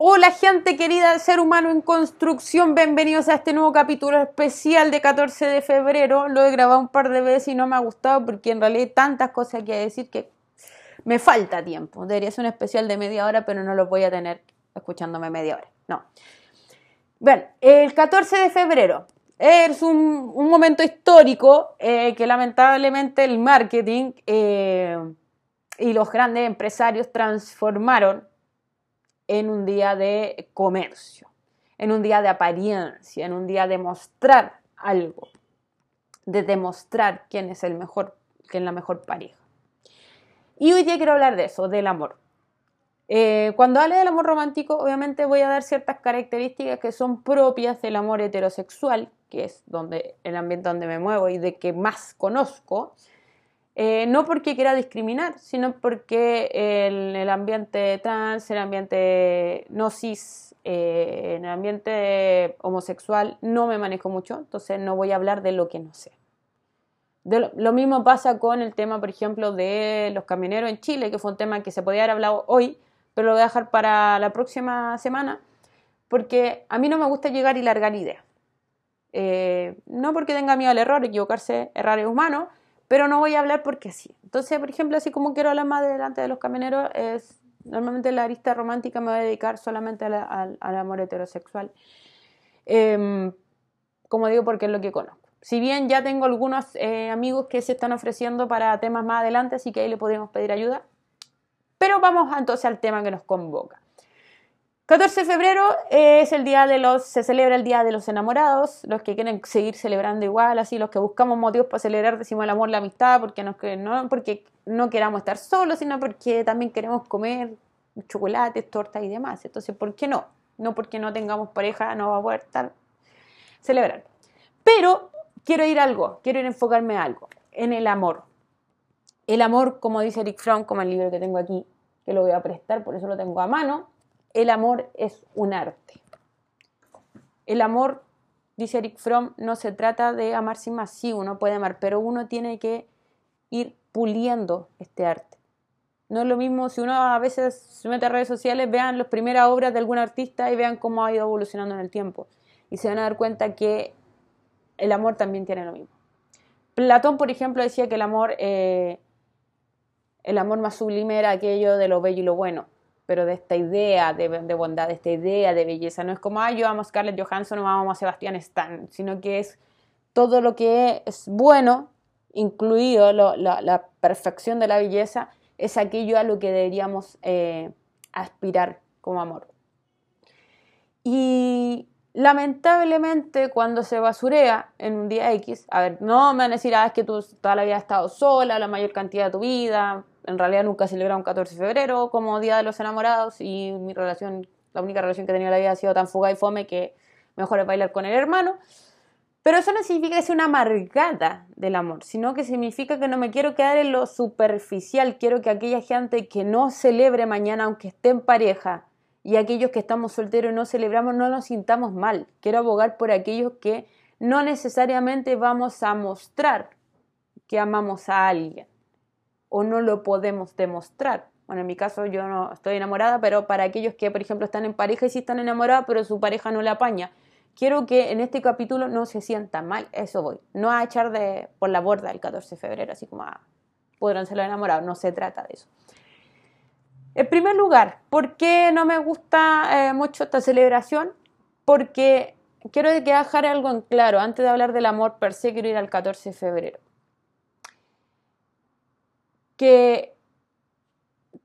Hola gente querida, ser humano en construcción, bienvenidos a este nuevo capítulo especial de 14 de febrero. Lo he grabado un par de veces y no me ha gustado porque en realidad hay tantas cosas que decir que me falta tiempo. Debería ser un especial de media hora, pero no lo voy a tener escuchándome media hora. No. Bueno, el 14 de febrero es un, momento histórico eh, que lamentablemente el marketing eh, y los grandes empresarios transformaron en un día de comercio, en un día de apariencia, en un día de mostrar algo, de demostrar quién es el mejor, quién la mejor pareja. Y hoy día quiero hablar de eso, del amor. Eh, cuando hable del amor romántico, obviamente voy a dar ciertas características que son propias del amor heterosexual, que es donde el ambiente donde me muevo y de que más conozco, eh, no porque quiera discriminar, sino porque en el ambiente trans, el ambiente no cis, eh, en el ambiente homosexual no me manejo mucho, entonces no voy a hablar de lo que no sé. lo, mismo pasa con el tema, por ejemplo, de los camioneros en Chile, que fue un tema que se podía haber hablado hoy, pero lo voy a dejar para la próxima semana, porque a mí no me gusta llegar y largar ideas. Eh, no porque tenga miedo al error, equivocarse, errar es humano, pero no voy a hablar porque sí. Entonces, por ejemplo, así como quiero hablar más delante de los camioneros, es normalmente la arista romántica me voy a dedicar solamente al, amor heterosexual. Em, como digo, porque es lo que conozco. Si bien ya tengo algunos eh, amigos que se están ofreciendo para temas más adelante, así que ahí le podríamos pedir ayuda. Pero vamos entonces al tema que nos convoca. 14 de febrero es el día de los, se celebra el día de los enamorados, los que quieren seguir celebrando igual, así los que buscamos motivos para celebrar, decimos el amor, la amistad, porque, no porque no queramos estar solos, sino porque también queremos comer chocolates, tortas y demás. Entonces, ¿por qué no? No porque no tengamos pareja, no va a poder estar celebrar. Pero quiero ir a algo, quiero ir a enfocarme a algo, en el amor. El amor, como dice Eric Fromm, como el libro que tengo aquí, que lo voy a prestar, por eso lo tengo a mano, el amor es un arte. El amor, dice Eric Fromm, no se trata de amar sin más. Sí, uno puede amar, pero uno tiene que ir puliendo este arte. No es lo mismo si uno a veces se mete a redes sociales, vean las primeras obras de algún artista y vean cómo ha ido evolucionando en el tiempo. Y se van a dar cuenta que el amor también tiene lo mismo. Platón, por ejemplo, decía que el amor, eh, el amor más sublime era aquello de lo bello y lo bueno pero de esta idea de, bondad, de esta idea de belleza. No es como, ah, yo amo a Scarlett Johansson o amo a Sebastián Stan, sino que es todo lo que es bueno, incluido la, perfección de la belleza, es aquello a lo que deberíamos eh, aspirar como amor. Y lamentablemente cuando se basurea en un día X, a ver, no me van a decir, ah, es que tú toda la vida has estado sola, la mayor cantidad de tu vida, en realidad nunca celebrado un 14 de febrero como Día de los Enamorados y mi relación, la única relación que he tenido en la vida ha sido tan fuga y fome que mejor es bailar con el hermano. Pero eso no significa que sea una amargada del amor, sino que significa que no me quiero quedar en lo superficial, quiero que aquella gente que no celebre mañana aunque esté en pareja y aquellos que estamos solteros y no celebramos no nos sintamos mal. Quiero abogar por aquellos que no necesariamente vamos a mostrar que amamos a alguien o no lo podemos demostrar. Bueno, en mi caso yo no estoy enamorada, pero para aquellos que, por ejemplo, están en pareja y sí están enamorados, pero su pareja no la apaña, quiero que en este capítulo no se sienta mal, eso voy. No a echar de, por la borda el 14 de febrero, así como ah, podrán ser enamorados, no se trata de eso. En primer lugar, ¿por qué no me gusta eh, mucho esta celebración? Porque quiero dejar algo en claro, antes de hablar del amor per se, quiero ir al 14 de febrero que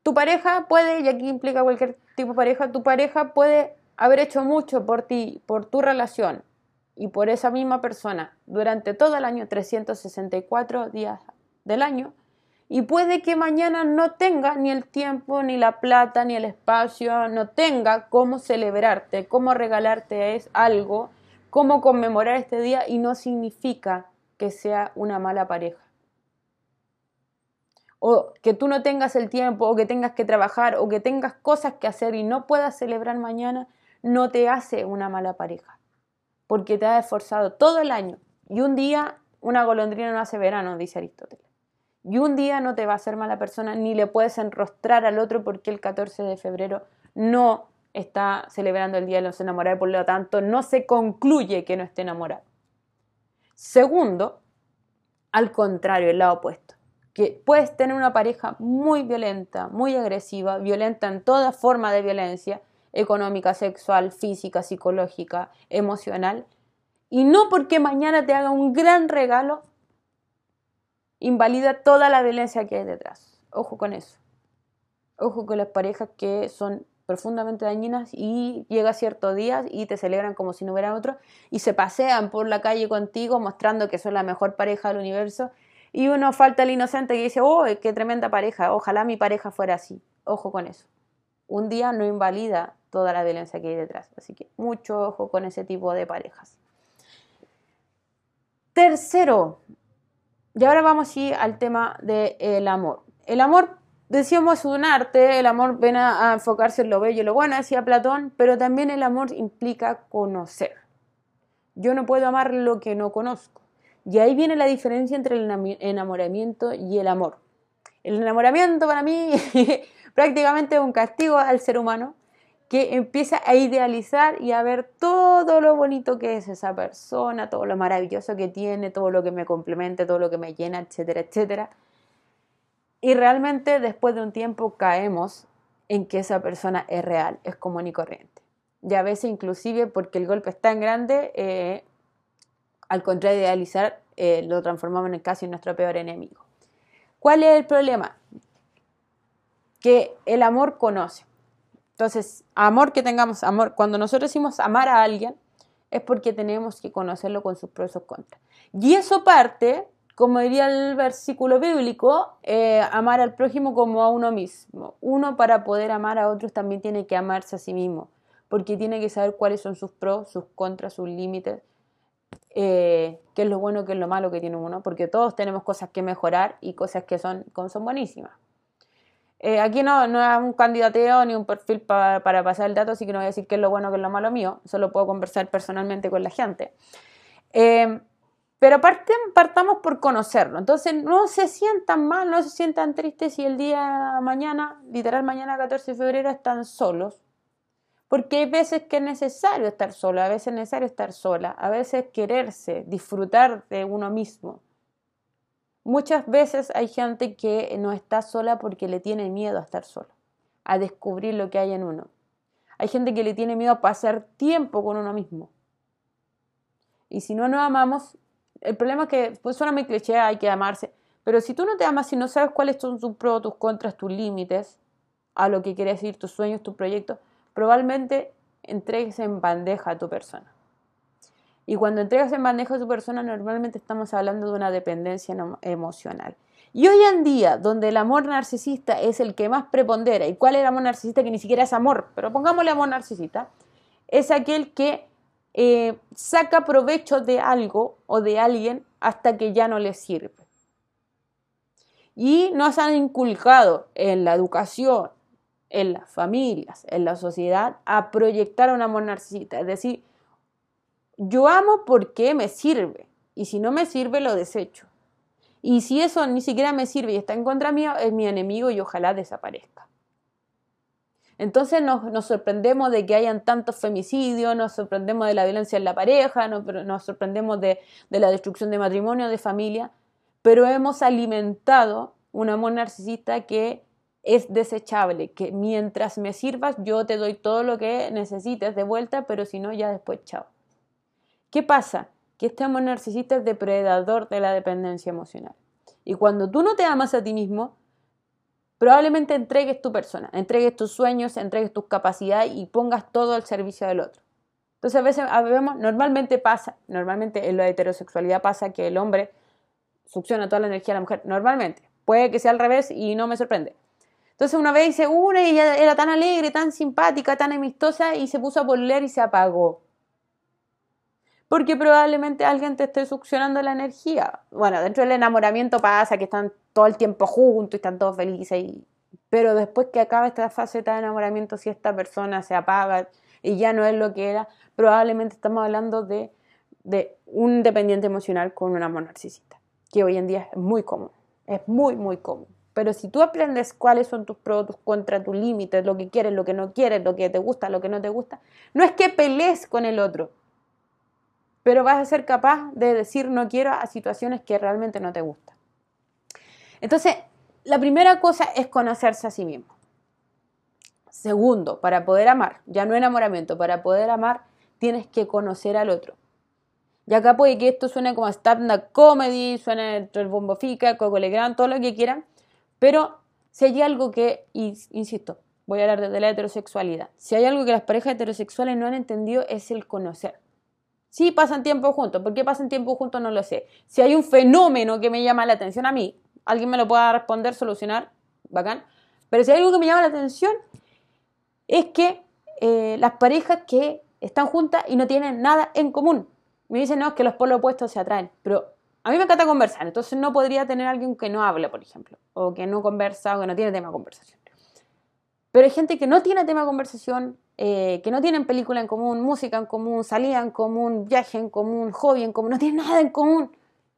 tu pareja puede, y aquí implica cualquier tipo de pareja, tu pareja puede haber hecho mucho por ti, por tu relación y por esa misma persona durante todo el año, 364 días del año, y puede que mañana no tenga ni el tiempo, ni la plata, ni el espacio, no tenga cómo celebrarte, cómo regalarte es algo, cómo conmemorar este día y no significa que sea una mala pareja o que tú no tengas el tiempo, o que tengas que trabajar, o que tengas cosas que hacer y no puedas celebrar mañana, no te hace una mala pareja, porque te has esforzado todo el año. Y un día una golondrina no hace verano, dice Aristóteles. Y un día no te va a hacer mala persona, ni le puedes enrostrar al otro porque el 14 de febrero no está celebrando el Día de los Enamorados, por lo tanto no se concluye que no esté enamorado. Segundo, al contrario, el lado opuesto, que puedes tener una pareja muy violenta, muy agresiva, violenta en toda forma de violencia, económica, sexual, física, psicológica, emocional, y no porque mañana te haga un gran regalo, invalida toda la violencia que hay detrás. Ojo con eso. Ojo con las parejas que son profundamente dañinas y llega ciertos días y te celebran como si no hubiera otro y se pasean por la calle contigo mostrando que son la mejor pareja del universo y uno falta el inocente que dice, oh, qué tremenda pareja, ojalá mi pareja fuera así. Ojo con eso. Un día no invalida toda la violencia que hay detrás, así que mucho ojo con ese tipo de parejas. Tercero, y ahora vamos ir al tema del amor. El amor decíamos es un arte, el amor viene a, enfocarse en lo bello y lo bueno, decía Platón, pero también el amor implica conocer. Yo no puedo amar lo que no conozco. Y ahí viene la diferencia entre el enamoramiento y el amor. El enamoramiento para mí prácticamente es un castigo al ser humano que empieza a idealizar y a ver todo lo bonito que es esa persona, todo lo maravilloso que tiene, todo lo que me complementa, todo lo que me llena, etcétera, etcétera y realmente después de un tiempo caemos en que esa persona es real, es común y corriente. Y a veces inclusive porque el golpe es tan grande, eh, al contrario de idealizar, eh, lo transformamos en casi nuestro peor enemigo. ¿Cuál es el problema? Que el amor conoce. Entonces, amor que tengamos, amor, cuando nosotros decimos amar a alguien, es porque tenemos que conocerlo con sus pros y sus contras. Y eso parte como diría el versículo bíblico, eh, amar al prójimo como a uno mismo. Uno para poder amar a otros también tiene que amarse a sí mismo, porque tiene que saber cuáles son sus pros, sus contras, sus límites, eh, qué es lo bueno, qué es lo malo que tiene uno, porque todos tenemos cosas que mejorar y cosas que son, son buenísimas. Eh, aquí no, no es un candidateo ni un perfil para pasar el dato, así que no voy a decir qué es lo bueno, qué es lo malo mío, solo puedo conversar personalmente con la gente. Pero partamos por conocerlo. Entonces no se sientan mal, no se sientan tristes si el día mañana, literal mañana 14 de febrero, están solos. Porque hay veces que es necesario estar solo, a veces es necesario estar sola, a veces quererse, disfrutar de uno mismo. Muchas veces hay gente que no está sola porque le tiene miedo a estar sola, a descubrir lo que hay en uno. Hay gente que le tiene miedo a pasar tiempo con uno mismo. Y si no nos amamos, el problema es que pues, suena muy cliché, hay que amarse, pero si tú no te amas y no sabes cuáles son tus pros, tus contras, tus límites, a lo que quieres ir, tus sueños, tus proyectos, probablemente entregues en bandeja a tu persona. Y cuando entregas en bandeja a tu persona, normalmente estamos hablando de una dependencia emocional. Y hoy en día, donde el amor narcisista es el que más prepondera, ¿y cuál es el amor narcisista que ni siquiera es amor? Pero pongámosle amor narcisista, es aquel que eh, saca provecho de algo o de alguien hasta que ya no le sirve. Y nos han inculcado en la educación, en las familias, en la sociedad, a proyectar un amor narcisista. Es decir, yo amo porque me sirve. Y si no me sirve, lo desecho. Y si eso ni siquiera me sirve y está en contra mío, es mi enemigo y ojalá desaparezca. Entonces nos, sorprendemos de que hayan tantos femicidios, nos sorprendemos de la violencia en la pareja, nos, sorprendemos de, de, la destrucción de matrimonio, de familia, pero hemos alimentado un amor narcisista que es desechable, que mientras me sirvas yo te doy todo lo que necesites de vuelta, pero si no ya después chao. ¿Qué pasa? Que este amor narcisista es depredador de la dependencia emocional. Y cuando tú no te amas a ti mismo, probablemente entregues tu persona, entregues tus sueños, entregues tus capacidades y pongas todo al servicio del otro. Entonces a veces vemos, normalmente pasa, normalmente en la heterosexualidad pasa que el hombre succiona toda la energía de la mujer, normalmente. Puede que sea al revés y no me sorprende. Entonces una vez dice, una y ella era tan alegre, tan simpática, tan amistosa y se puso a poler y se apagó. Porque probablemente alguien te esté succionando la energía. Bueno, dentro del enamoramiento pasa que están todo el tiempo juntos y están todos felices. Pero después que acaba esta fase de enamoramiento, si esta persona se apaga y ya no es lo que era, probablemente estamos hablando de, de un dependiente emocional con un amor narcisista, que hoy en día es muy común, es muy, muy común. Pero si tú aprendes cuáles son tus pros, tus contras, tus límites, lo que quieres, lo que no quieres, lo que te gusta, lo que no te gusta, no es que pelees con el otro, pero vas a ser capaz de decir no quiero a situaciones que realmente no te gustan. Entonces, la primera cosa es conocerse a sí mismo. Segundo, para poder amar, ya no enamoramiento, para poder amar tienes que conocer al otro. Y acá puede que esto suene como stand-up comedy, suene el bombo fica, coco legrand, todo lo que quieran, pero si hay algo que, insisto, voy a hablar de la heterosexualidad, si hay algo que las parejas heterosexuales no han entendido es el conocer. Sí pasan tiempo juntos, ¿por qué pasan tiempo juntos? No lo sé. Si hay un fenómeno que me llama la atención a mí, alguien me lo pueda responder, solucionar, bacán. Pero si hay algo que me llama la atención, es que eh, las parejas que están juntas y no tienen nada en común. Me dicen, no, es que los polos opuestos se atraen, pero a mí me encanta conversar, entonces no podría tener alguien que no habla, por ejemplo, o que no conversa o que no tiene tema de conversación. Pero hay gente que no tiene tema de conversación, eh, que no tienen película en común, música en común, salida en común, viaje en común, hobby en común, no tienen nada en común.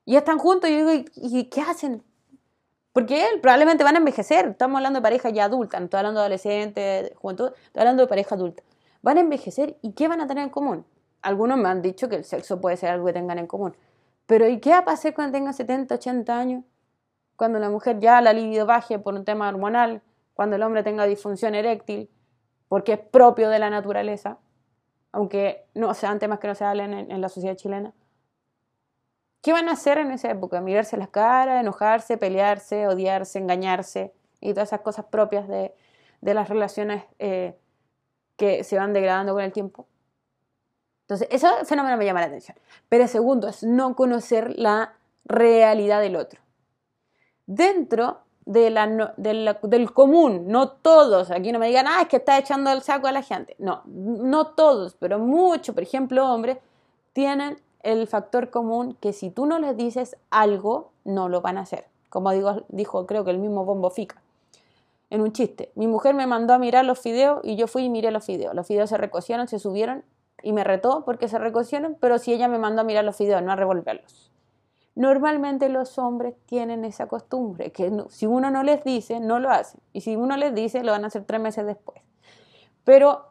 Y están juntos y yo digo, ¿y, qué hacen? Porque probablemente van a envejecer. Estamos hablando de pareja ya adulta, no estoy hablando de adolescente, juventud, estoy hablando de pareja adulta. Van a envejecer y ¿qué van a tener en común? Algunos me han dicho que el sexo puede ser algo que tengan en común. Pero ¿y qué va a pasar cuando tenga 70, 80 años? Cuando la mujer ya la libido baje por un tema hormonal, cuando el hombre tenga disfunción eréctil, porque es propio de la naturaleza, aunque no sean temas que no se hablen en, la sociedad chilena. ¿Qué van a hacer en esa época? Mirarse las caras, enojarse, pelearse, odiarse, engañarse y todas esas cosas propias de, las relaciones eh, que se van degradando con el tiempo. Entonces, ese fenómeno me llama la atención. Pero segundo es no conocer la realidad del otro. Dentro del común, no todos, aquí no me digan, ah, es que está echando el saco a la gente. No, no todos, pero muchos, por ejemplo, hombres, tienen el factor común que si tú no les dices algo, no lo van a hacer. Como digo, dijo, creo que el mismo Bombo Fica, en un chiste. Mi mujer me mandó a mirar los fideos y yo fui y miré los fideos. Los fideos se recocieron, se subieron y me retó porque se recocieron, pero si ella me mandó a mirar los fideos, no a revolverlos. Normalmente los hombres tienen esa costumbre, que si uno no les dice, no lo hacen. Y si uno les dice, lo van a hacer tres meses después. Pero,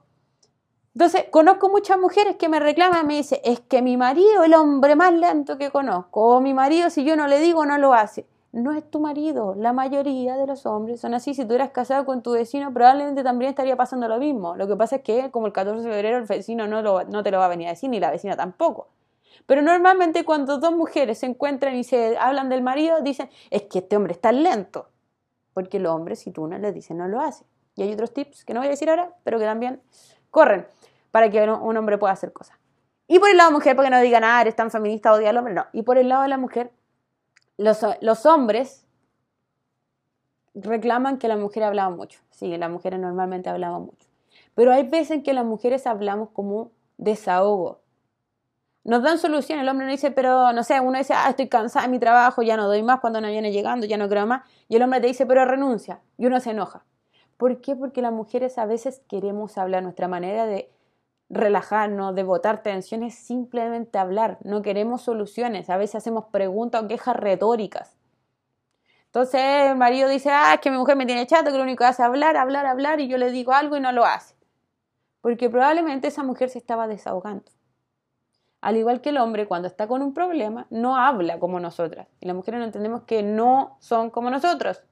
entonces, conozco muchas mujeres que me reclaman, me dicen, es que mi marido el hombre más lento que conozco, o mi marido si yo no le digo, no lo hace no es tu marido. La mayoría de los hombres son así. Si tú eras casado con tu vecino, probablemente también estaría pasando lo mismo. Lo que pasa es que, como el 14 de febrero, el vecino no, no te lo va a venir a decir, ni la vecina tampoco. Pero normalmente cuando dos mujeres se encuentran y se hablan del marido, dicen, es que este hombre está lento. Porque el hombre, si tú no le dices, no lo hace. Y hay otros tips que no voy a decir ahora, pero que también corren para que un hombre pueda hacer cosas. Y por el lado de la mujer, porque no digan, ah, eres tan feminista, odia al hombre, no. Y por el lado de la mujer, los, hombres reclaman que la mujer hablaba mucho. Sí, las mujeres normalmente hablaban mucho. Pero hay veces en que las mujeres hablamos como desahogo. Nos dan solución, el hombre no dice, pero no sé, uno dice, ah, estoy cansada de mi trabajo, ya no doy más cuando no viene llegando, ya no creo más. Y el hombre te dice, pero renuncia. Y uno se enoja. ¿Por qué? Porque las mujeres a veces queremos hablar. Nuestra manera de relajarnos, de botar tensiones, simplemente hablar. No queremos soluciones. A veces hacemos preguntas o quejas retóricas. Entonces el marido dice, ah, es que mi mujer me tiene chato, que lo único que hace es hablar, hablar, hablar, y yo le digo algo y no lo hace. Porque probablemente esa mujer se estaba desahogando. Al igual que el hombre, cuando está con un problema, no habla como nosotras. Y las mujeres no entendemos que no son como nosotros.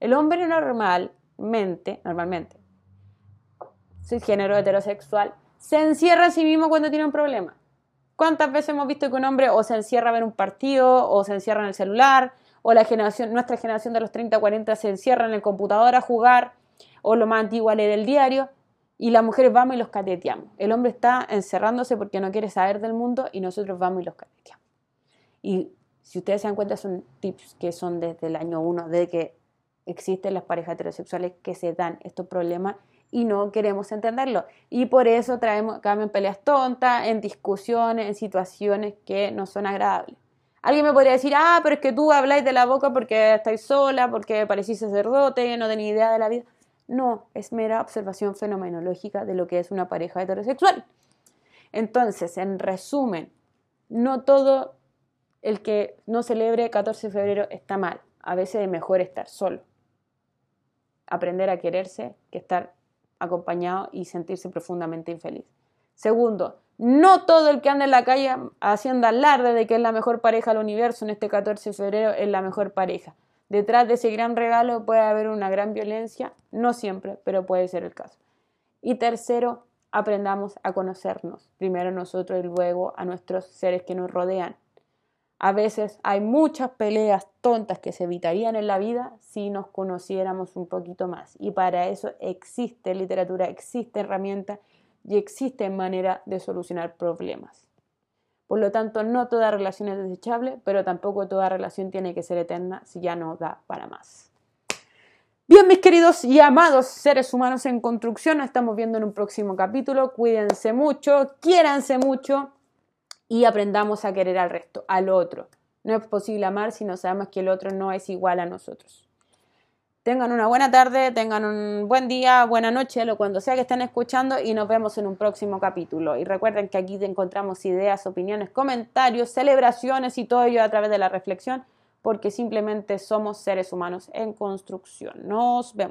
El hombre normalmente, normalmente, género heterosexual, se encierra a sí mismo cuando tiene un problema. ¿Cuántas veces hemos visto que un hombre o se encierra a ver un partido, o se encierra en el celular, o la generación, nuestra generación de los 30, 40 se encierra en el computador a jugar, o lo más antiguo a leer el diario, y las mujeres vamos y los cateteamos. El hombre está encerrándose porque no quiere saber del mundo y nosotros vamos y los cateteamos. Y si ustedes se dan cuenta, son tips que son desde el año 1, desde que existen las parejas heterosexuales que se dan estos problemas y no queremos entenderlo. Y por eso traemos, en peleas tontas, en discusiones, en situaciones que no son agradables. Alguien me podría decir, ah, pero es que tú habláis de la boca porque estáis sola, porque parecís sacerdote, no tenéis idea de la vida. No, es mera observación fenomenológica de lo que es una pareja heterosexual. Entonces, en resumen, no todo el que no celebre 14 de febrero está mal. a veces es mejor estar solo. Aprender a quererse que estar acompañado y sentirse profundamente infeliz. Segundo, no todo el que anda en la calle haciendo alarde de que es la mejor pareja del universo en este 14 de febrero es la mejor pareja. Detrás de ese gran regalo puede haber una gran violencia, no siempre, pero puede ser el caso. Y tercero, aprendamos a conocernos, primero nosotros y luego a nuestros seres que nos rodean. A veces hay muchas peleas tontas que se evitarían en la vida si nos conociéramos un poquito más. Y para eso existe literatura, existe herramienta y existe manera de solucionar problemas. Por lo tanto, no toda relación es desechable, pero tampoco toda relación tiene que ser eterna si ya no da para más. Bien, mis queridos y amados seres humanos en construcción, nos estamos viendo en un próximo capítulo. Cuídense mucho, quiéranse mucho y aprendamos a querer al resto, al otro. No es posible amar si no sabemos que el otro no es igual a nosotros. Tengan una buena tarde, tengan un buen día, buena noche, lo cuando sea que estén escuchando y nos vemos en un próximo capítulo. Y recuerden que aquí encontramos ideas, opiniones, comentarios, celebraciones y todo ello a través de la reflexión, porque simplemente somos seres humanos en construcción. Nos vemos.